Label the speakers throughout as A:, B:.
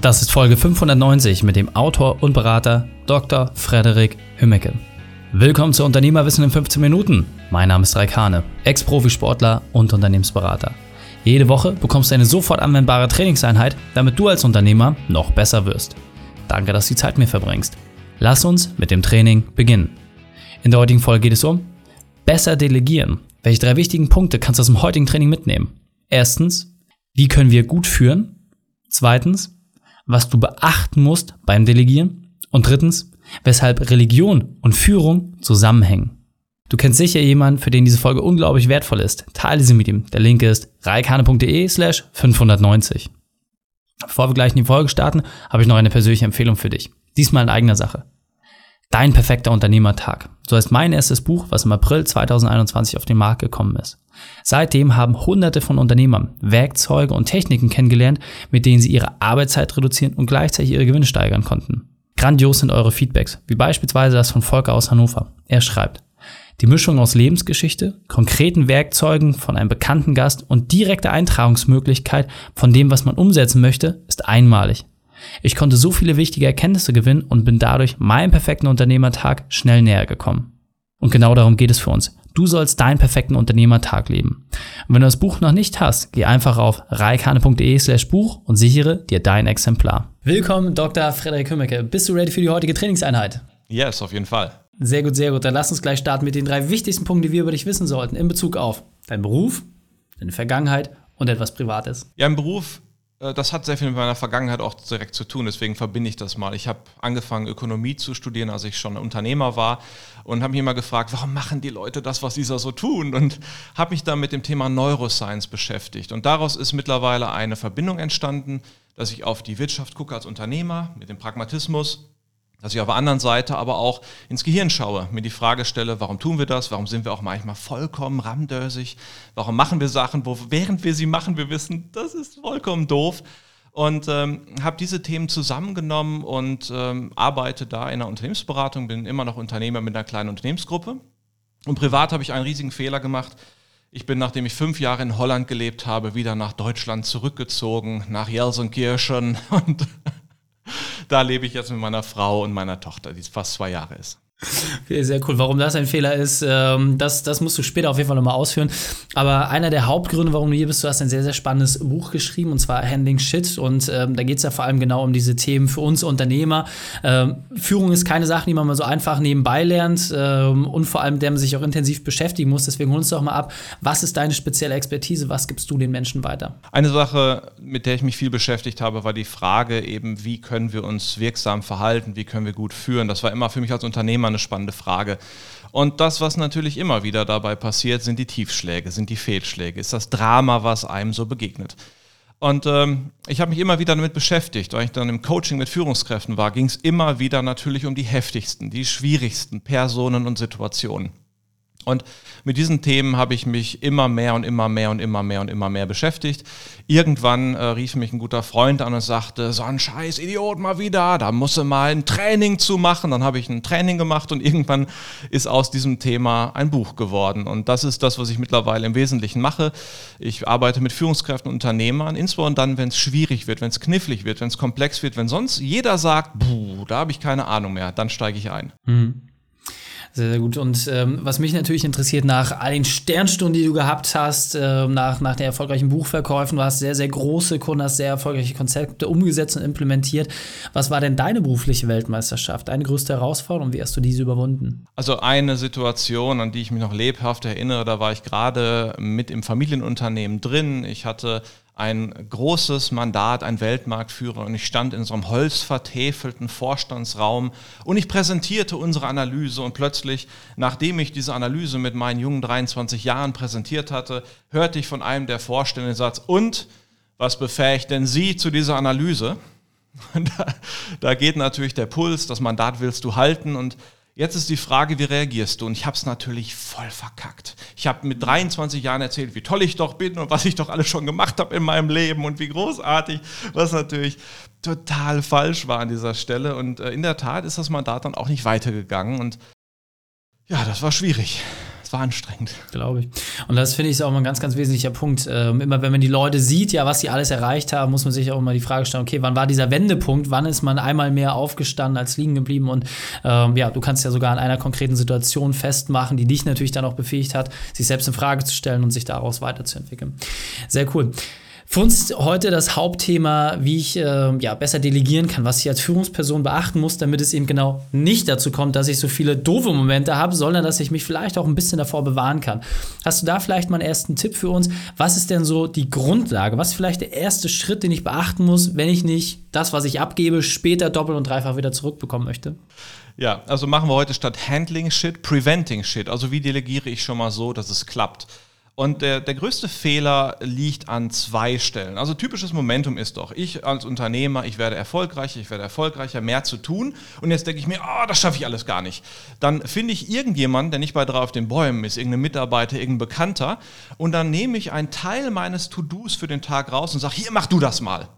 A: Das ist Folge 590 mit dem Autor und Berater Dr. Frederik Hümmecke. Willkommen zu Unternehmerwissen in 15 Minuten. Mein Name ist Raik Hane, Ex-Profisportler und Unternehmensberater. Jede Woche bekommst du eine sofort anwendbare Trainingseinheit, damit du als Unternehmer noch besser wirst. Danke, dass du die Zeit mir verbringst. Lass uns mit dem Training beginnen. In der heutigen Folge geht es um besser delegieren. Welche drei wichtigen Punkte kannst du aus dem heutigen Training mitnehmen? Erstens, wie können wir gut führen? Zweitens, was du beachten musst beim Delegieren. Und drittens, weshalb Religion und Führung zusammenhängen. Du kennst sicher jemanden, für den diese Folge unglaublich wertvoll ist. Teile sie mit ihm. Der Link ist reikane.de slash 590. Bevor wir gleich in die Folge starten, habe ich noch eine persönliche Empfehlung für dich. Diesmal in eigener Sache. Dein perfekter Unternehmertag. So heißt mein erstes Buch, was im April 2021 auf den Markt gekommen ist. Seitdem haben hunderte von Unternehmern Werkzeuge und Techniken kennengelernt, mit denen sie ihre Arbeitszeit reduzieren und gleichzeitig ihre Gewinne steigern konnten. Grandios sind eure Feedbacks, wie beispielsweise das von Volker aus Hannover. Er schreibt, die Mischung aus Lebensgeschichte, konkreten Werkzeugen von einem bekannten Gast und direkter Eintragungsmöglichkeit von dem, was man umsetzen möchte, ist einmalig. Ich konnte so viele wichtige Erkenntnisse gewinnen und bin dadurch meinem perfekten Unternehmertag schnell näher gekommen. Und genau darum geht es für uns. Du sollst deinen perfekten Unternehmertag leben. Und wenn du das Buch noch nicht hast, geh einfach auf reikane.de slash Buch und sichere dir dein Exemplar. Willkommen, Dr. Frederik Hümmecke. Bist du ready für die heutige Trainingseinheit?
B: Yes, auf jeden Fall.
A: Sehr gut, sehr gut. Dann lass uns gleich starten mit den drei wichtigsten Punkten, die wir über dich wissen sollten in Bezug auf deinen Beruf, deine Vergangenheit und etwas Privates.
B: Ja, im Beruf das hat sehr viel mit meiner Vergangenheit auch direkt zu tun, deswegen verbinde ich das mal. Ich habe angefangen, Ökonomie zu studieren, als ich schon Unternehmer war und habe mich immer gefragt, warum machen die Leute das, was sie so tun? Und habe mich dann mit dem Thema Neuroscience beschäftigt. Und daraus ist mittlerweile eine Verbindung entstanden, dass ich auf die Wirtschaft gucke als Unternehmer mit dem Pragmatismus dass ich auf der anderen Seite aber auch ins Gehirn schaue, mir die Frage stelle, warum tun wir das? Warum sind wir auch manchmal vollkommen ramdösig? Warum machen wir Sachen, wo während wir sie machen, wir wissen, das ist vollkommen doof? Und ähm, habe diese Themen zusammengenommen und ähm, arbeite da in einer Unternehmensberatung, bin immer noch Unternehmer mit einer kleinen Unternehmensgruppe. Und privat habe ich einen riesigen Fehler gemacht. Ich bin, nachdem ich fünf Jahre in Holland gelebt habe, wieder nach Deutschland zurückgezogen, nach Jelsenkirchen und da lebe ich jetzt mit meiner Frau und meiner Tochter, die fast zwei Jahre ist.
A: Okay, sehr cool. Warum das ein Fehler ist, ähm, das, das musst du später auf jeden Fall nochmal ausführen. Aber einer der Hauptgründe, warum du hier bist, du hast ein sehr, sehr spannendes Buch geschrieben, und zwar Handling Shit. Und ähm, da geht es ja vor allem genau um diese Themen für uns Unternehmer. Ähm, Führung ist keine Sache, die man mal so einfach nebenbei lernt ähm, und vor allem, der man sich auch intensiv beschäftigen muss. Deswegen hol uns doch mal ab. Was ist deine spezielle Expertise? Was gibst du den Menschen weiter?
B: Eine Sache, mit der ich mich viel beschäftigt habe, war die Frage eben, wie können wir uns wirksam verhalten? Wie können wir gut führen? Das war immer für mich als Unternehmer eine spannende Frage. Und das, was natürlich immer wieder dabei passiert, sind die Tiefschläge, sind die Fehlschläge, ist das Drama, was einem so begegnet. Und ähm, ich habe mich immer wieder damit beschäftigt, weil ich dann im Coaching mit Führungskräften war, ging es immer wieder natürlich um die heftigsten, die schwierigsten Personen und Situationen. Und mit diesen Themen habe ich mich immer mehr und immer mehr und immer mehr und immer mehr beschäftigt. Irgendwann äh, rief mich ein guter Freund an und sagte, so ein scheiß Idiot mal wieder, da musst du mal ein Training zu machen. Dann habe ich ein Training gemacht und irgendwann ist aus diesem Thema ein Buch geworden. Und das ist das, was ich mittlerweile im Wesentlichen mache. Ich arbeite mit Führungskräften und Unternehmern, insbesondere dann, wenn es schwierig wird, wenn es knifflig wird, wenn es komplex wird, wenn sonst jeder sagt, da habe ich keine Ahnung mehr, dann steige ich ein. Mhm.
A: Sehr, sehr gut. Und ähm, was mich natürlich interessiert, nach all den Sternstunden, die du gehabt hast, äh, nach, nach den erfolgreichen Buchverkäufen, du hast sehr, sehr große Kunden, hast sehr erfolgreiche Konzepte umgesetzt und implementiert. Was war denn deine berufliche Weltmeisterschaft, deine größte Herausforderung wie hast du diese überwunden?
B: Also eine Situation, an die ich mich noch lebhaft erinnere, da war ich gerade mit im Familienunternehmen drin. Ich hatte ein großes Mandat, ein Weltmarktführer und ich stand in so einem holzvertäfelten Vorstandsraum und ich präsentierte unsere Analyse und plötzlich, nachdem ich diese Analyse mit meinen jungen 23 Jahren präsentiert hatte, hörte ich von einem der Vorstände den Satz, und was befähigt denn Sie zu dieser Analyse? Da, da geht natürlich der Puls, das Mandat willst du halten und Jetzt ist die Frage, wie reagierst du? Und ich habe es natürlich voll verkackt. Ich habe mit 23 Jahren erzählt, wie toll ich doch bin und was ich doch alles schon gemacht habe in meinem Leben und wie großartig, was natürlich total falsch war an dieser Stelle. Und äh, in der Tat ist das Mandat dann auch nicht weitergegangen. Und ja, das war schwierig. War anstrengend.
A: Glaube ich. Und das finde ich auch mal ein ganz, ganz wesentlicher Punkt. Ähm, immer wenn man die Leute sieht, ja, was sie alles erreicht haben, muss man sich auch immer die Frage stellen, okay, wann war dieser Wendepunkt? Wann ist man einmal mehr aufgestanden als liegen geblieben? Und ähm, ja, du kannst ja sogar an einer konkreten Situation festmachen, die dich natürlich dann auch befähigt hat, sich selbst in Frage zu stellen und sich daraus weiterzuentwickeln. Sehr cool. Für uns heute das Hauptthema, wie ich äh, ja, besser delegieren kann, was ich als Führungsperson beachten muss, damit es eben genau nicht dazu kommt, dass ich so viele doofe Momente habe, sondern dass ich mich vielleicht auch ein bisschen davor bewahren kann. Hast du da vielleicht mal einen ersten Tipp für uns? Was ist denn so die Grundlage? Was ist vielleicht der erste Schritt, den ich beachten muss, wenn ich nicht das, was ich abgebe, später doppelt und dreifach wieder zurückbekommen möchte?
B: Ja, also machen wir heute statt Handling Shit Preventing Shit. Also wie delegiere ich schon mal so, dass es klappt? Und der, der größte Fehler liegt an zwei Stellen. Also typisches Momentum ist doch, ich als Unternehmer, ich werde erfolgreicher, ich werde erfolgreicher, mehr zu tun. Und jetzt denke ich mir, oh, das schaffe ich alles gar nicht. Dann finde ich irgendjemanden, der nicht bei drei auf den Bäumen ist, irgendein Mitarbeiter, irgendein Bekannter. Und dann nehme ich einen Teil meines To-Dos für den Tag raus und sage, hier, mach du das mal.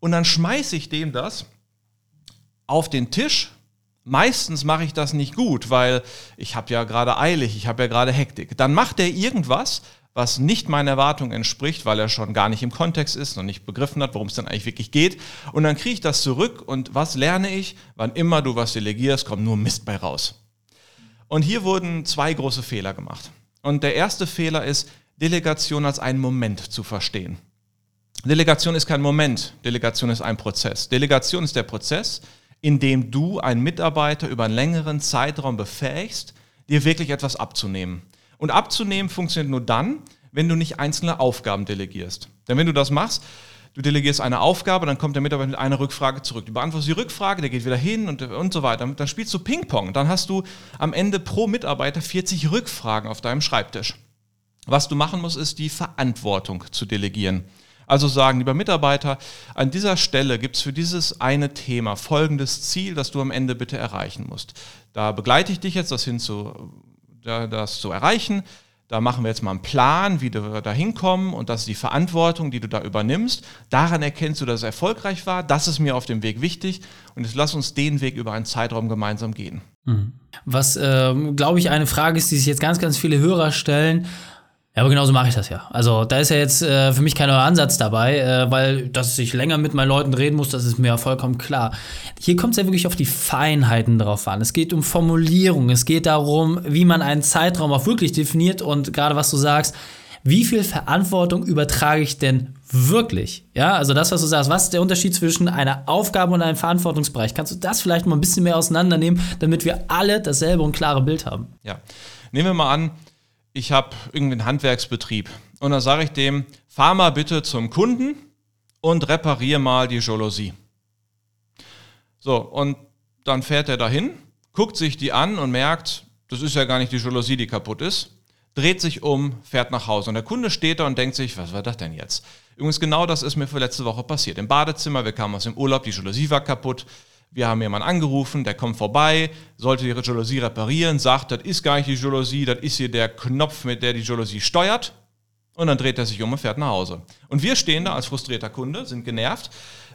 B: Und dann schmeiße ich dem das auf den Tisch Meistens mache ich das nicht gut, weil ich habe ja gerade eilig, ich habe ja gerade Hektik. Dann macht er irgendwas, was nicht meinen Erwartungen entspricht, weil er schon gar nicht im Kontext ist und nicht begriffen hat, worum es dann eigentlich wirklich geht. Und dann kriege ich das zurück und was lerne ich? Wann immer du was delegierst, kommt nur Mist bei raus. Und hier wurden zwei große Fehler gemacht. Und der erste Fehler ist, Delegation als einen Moment zu verstehen. Delegation ist kein Moment, Delegation ist ein Prozess. Delegation ist der Prozess, indem du einen Mitarbeiter über einen längeren Zeitraum befähigst, dir wirklich etwas abzunehmen. Und abzunehmen funktioniert nur dann, wenn du nicht einzelne Aufgaben delegierst. Denn wenn du das machst, du delegierst eine Aufgabe, dann kommt der Mitarbeiter mit einer Rückfrage zurück. Du beantwortest die Rückfrage, der geht wieder hin und, und so weiter. Dann spielst du Ping-Pong. Dann hast du am Ende pro Mitarbeiter 40 Rückfragen auf deinem Schreibtisch. Was du machen musst, ist die Verantwortung zu delegieren. Also sagen, lieber Mitarbeiter, an dieser Stelle gibt es für dieses eine Thema folgendes Ziel, das du am Ende bitte erreichen musst. Da begleite ich dich jetzt, das, hin zu, das zu erreichen. Da machen wir jetzt mal einen Plan, wie wir da hinkommen und das ist die Verantwortung, die du da übernimmst. Daran erkennst du, dass es erfolgreich war. Das ist mir auf dem Weg wichtig und jetzt lass uns den Weg über einen Zeitraum gemeinsam gehen.
A: Mhm. Was, äh, glaube ich, eine Frage ist, die sich jetzt ganz, ganz viele Hörer stellen. Ja, aber genauso mache ich das ja. Also da ist ja jetzt äh, für mich kein neuer Ansatz dabei, äh, weil dass ich länger mit meinen Leuten reden muss, das ist mir ja vollkommen klar. Hier kommt es ja wirklich auf die Feinheiten drauf an. Es geht um Formulierung, es geht darum, wie man einen Zeitraum auch wirklich definiert und gerade was du sagst, wie viel Verantwortung übertrage ich denn wirklich? Ja, also das, was du sagst, was ist der Unterschied zwischen einer Aufgabe und einem Verantwortungsbereich? Kannst du das vielleicht mal ein bisschen mehr auseinandernehmen, damit wir alle dasselbe und klare Bild haben?
B: Ja, nehmen wir mal an, ich habe irgendeinen Handwerksbetrieb und dann sage ich dem, fahr mal bitte zum Kunden und reparier mal die Jalousie. So, und dann fährt er dahin, guckt sich die an und merkt, das ist ja gar nicht die Jalousie, die kaputt ist, dreht sich um, fährt nach Hause. Und der Kunde steht da und denkt sich, was war das denn jetzt? Übrigens, genau das ist mir für letzte Woche passiert. Im Badezimmer, wir kamen aus dem Urlaub, die Jalousie war kaputt. Wir haben jemanden angerufen, der kommt vorbei, sollte die Jalousie reparieren, sagt, das ist gar nicht die Jalousie, das ist hier der Knopf, mit der die Jalousie steuert. Und dann dreht er sich um und fährt nach Hause. Und wir stehen da als frustrierter Kunde, sind genervt.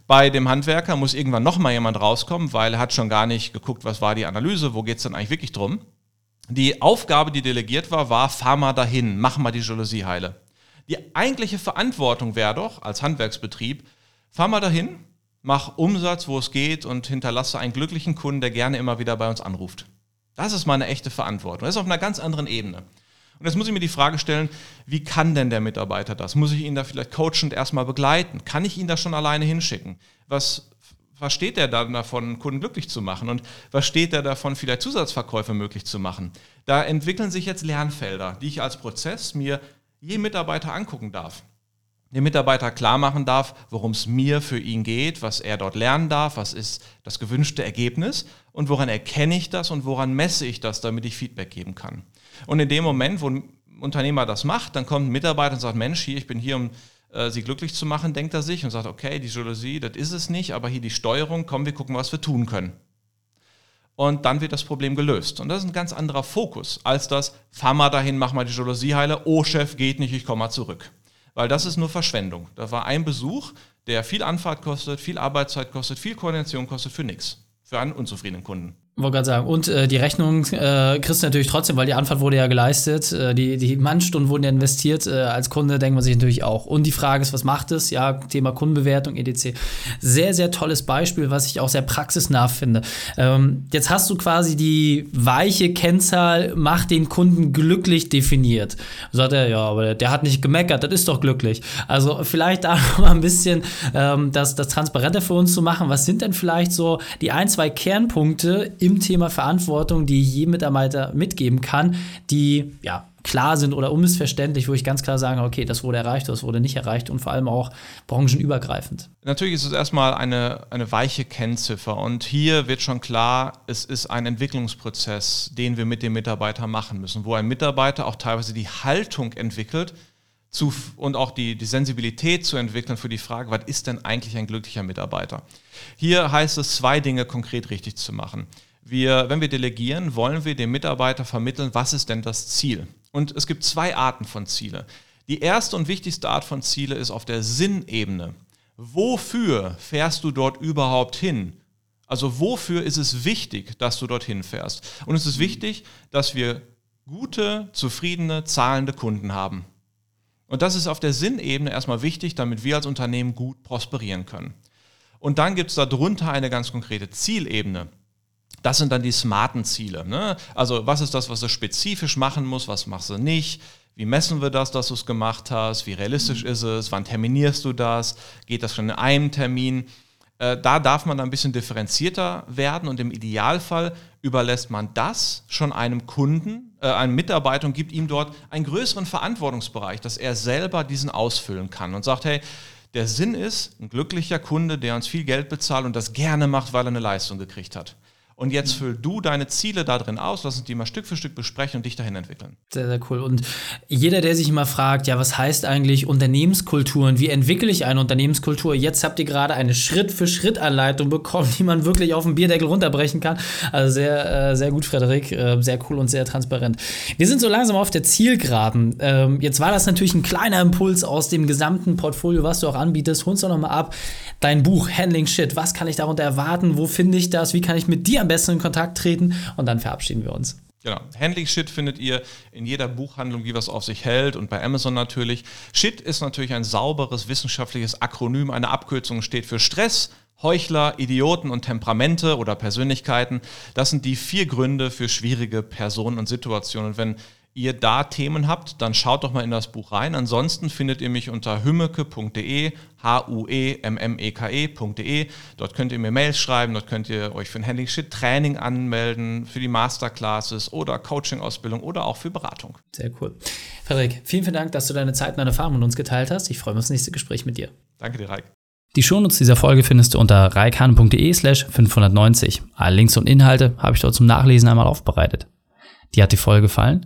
B: Bei dem Handwerker muss irgendwann nochmal jemand rauskommen, weil er hat schon gar nicht geguckt, was war die Analyse, wo geht es denn eigentlich wirklich drum. Die Aufgabe, die delegiert war, war, fahr mal dahin, mach mal die Jalousie heile. Die eigentliche Verantwortung wäre doch, als Handwerksbetrieb, fahr mal dahin, mach Umsatz, wo es geht und hinterlasse einen glücklichen Kunden, der gerne immer wieder bei uns anruft. Das ist meine echte Verantwortung. Das ist auf einer ganz anderen Ebene. Und jetzt muss ich mir die Frage stellen, wie kann denn der Mitarbeiter das? Muss ich ihn da vielleicht coachend erstmal begleiten? Kann ich ihn da schon alleine hinschicken? Was versteht er dann davon, Kunden glücklich zu machen? Und was steht er davon, vielleicht Zusatzverkäufe möglich zu machen? Da entwickeln sich jetzt Lernfelder, die ich als Prozess mir je Mitarbeiter angucken darf dem Mitarbeiter klar machen darf, worum es mir für ihn geht, was er dort lernen darf, was ist das gewünschte Ergebnis und woran erkenne ich das und woran messe ich das, damit ich Feedback geben kann. Und in dem Moment, wo ein Unternehmer das macht, dann kommt ein Mitarbeiter und sagt, Mensch, hier, ich bin hier, um äh, sie glücklich zu machen, denkt er sich und sagt, okay, die Jalousie, das ist es nicht, aber hier die Steuerung, komm, wir gucken, was wir tun können. Und dann wird das Problem gelöst. Und das ist ein ganz anderer Fokus als das, fahr mal dahin, mach mal die Jalousie heile, oh Chef, geht nicht, ich komme mal zurück weil das ist nur Verschwendung. Da war ein Besuch, der viel Anfahrt kostet, viel Arbeitszeit kostet, viel Koordination kostet für nichts, für einen unzufriedenen Kunden.
A: Wollte gerade sagen. Und äh, die Rechnung äh, kriegst du natürlich trotzdem, weil die Anfahrt wurde ja geleistet. Äh, die, die Mannstunden wurden ja investiert. Äh, als Kunde denkt man sich natürlich auch. Und die Frage ist, was macht es? Ja, Thema Kundenbewertung, etc. Sehr, sehr tolles Beispiel, was ich auch sehr praxisnah finde. Ähm, jetzt hast du quasi die weiche Kennzahl, macht den Kunden glücklich definiert. Sagt er, ja, aber der hat nicht gemeckert, das ist doch glücklich. Also vielleicht da mal ein bisschen ähm, das, das transparenter für uns zu machen. Was sind denn vielleicht so die ein, zwei Kernpunkte im Thema Verantwortung, die ich jedem Mitarbeiter mitgeben kann, die ja klar sind oder unmissverständlich, wo ich ganz klar sage, okay, das wurde erreicht, das wurde nicht erreicht und vor allem auch branchenübergreifend.
B: Natürlich ist es erstmal eine, eine weiche Kennziffer und hier wird schon klar, es ist ein Entwicklungsprozess, den wir mit dem Mitarbeiter machen müssen, wo ein Mitarbeiter auch teilweise die Haltung entwickelt, zu, und auch die, die Sensibilität zu entwickeln für die Frage, was ist denn eigentlich ein glücklicher Mitarbeiter? Hier heißt es, zwei Dinge konkret richtig zu machen. Wir, wenn wir delegieren, wollen wir dem Mitarbeiter vermitteln, was ist denn das Ziel? Und es gibt zwei Arten von Ziele. Die erste und wichtigste Art von Ziele ist auf der Sinnebene. Wofür fährst du dort überhaupt hin? Also wofür ist es wichtig, dass du dorthin fährst? Und es ist wichtig, dass wir gute, zufriedene, zahlende Kunden haben. Und das ist auf der Sinnebene erstmal wichtig, damit wir als Unternehmen gut prosperieren können. Und dann gibt es darunter eine ganz konkrete Zielebene. Das sind dann die smarten Ziele. Ne? Also was ist das, was du spezifisch machen musst, was machst du nicht? Wie messen wir das, dass du es gemacht hast? Wie realistisch ist es? Wann terminierst du das? Geht das schon in einem Termin? Äh, da darf man ein bisschen differenzierter werden und im Idealfall überlässt man das schon einem Kunden, äh, einem Mitarbeiter und gibt ihm dort einen größeren Verantwortungsbereich, dass er selber diesen ausfüllen kann und sagt, hey, der Sinn ist, ein glücklicher Kunde, der uns viel Geld bezahlt und das gerne macht, weil er eine Leistung gekriegt hat. Und jetzt füll du deine Ziele da drin aus, lass uns die mal Stück für Stück besprechen und dich dahin entwickeln.
A: Sehr, sehr cool. Und jeder, der sich immer fragt, ja, was heißt eigentlich Unternehmenskultur und wie entwickle ich eine Unternehmenskultur? Jetzt habt ihr gerade eine Schritt-für-Schritt-Anleitung bekommen, die man wirklich auf dem Bierdeckel runterbrechen kann. Also sehr, äh, sehr gut, Frederik. Äh, sehr cool und sehr transparent. Wir sind so langsam auf der Zielgeraden. Ähm, jetzt war das natürlich ein kleiner Impuls aus dem gesamten Portfolio, was du auch anbietest. Holst doch nochmal ab. Dein Buch Handling Shit. Was kann ich darunter erwarten? Wo finde ich das? Wie kann ich mit dir am besten in Kontakt treten und dann verabschieden wir uns.
B: Genau. Handling Shit findet ihr in jeder Buchhandlung, wie was auf sich hält und bei Amazon natürlich. Shit ist natürlich ein sauberes wissenschaftliches Akronym. Eine Abkürzung steht für Stress, Heuchler, Idioten und Temperamente oder Persönlichkeiten. Das sind die vier Gründe für schwierige Personen und Situationen. Und wenn ihr da Themen habt, dann schaut doch mal in das Buch rein. Ansonsten findet ihr mich unter hümmeke.de, H-U-E-M-M-E-K-E.de. Dort könnt ihr mir Mails schreiben, dort könnt ihr euch für ein Handling Shit Training anmelden, für die Masterclasses oder Coaching-Ausbildung oder auch für Beratung.
A: Sehr cool. Frederik, vielen, vielen Dank, dass du deine Zeit und deine Erfahrungen mit uns geteilt hast. Ich freue mich auf das nächste Gespräch mit dir.
B: Danke dir, Raik.
A: Die Shownotes dieser Folge findest du unter reikane.de slash 590. Alle Links und Inhalte habe ich dort zum Nachlesen einmal aufbereitet. Dir hat die Folge gefallen?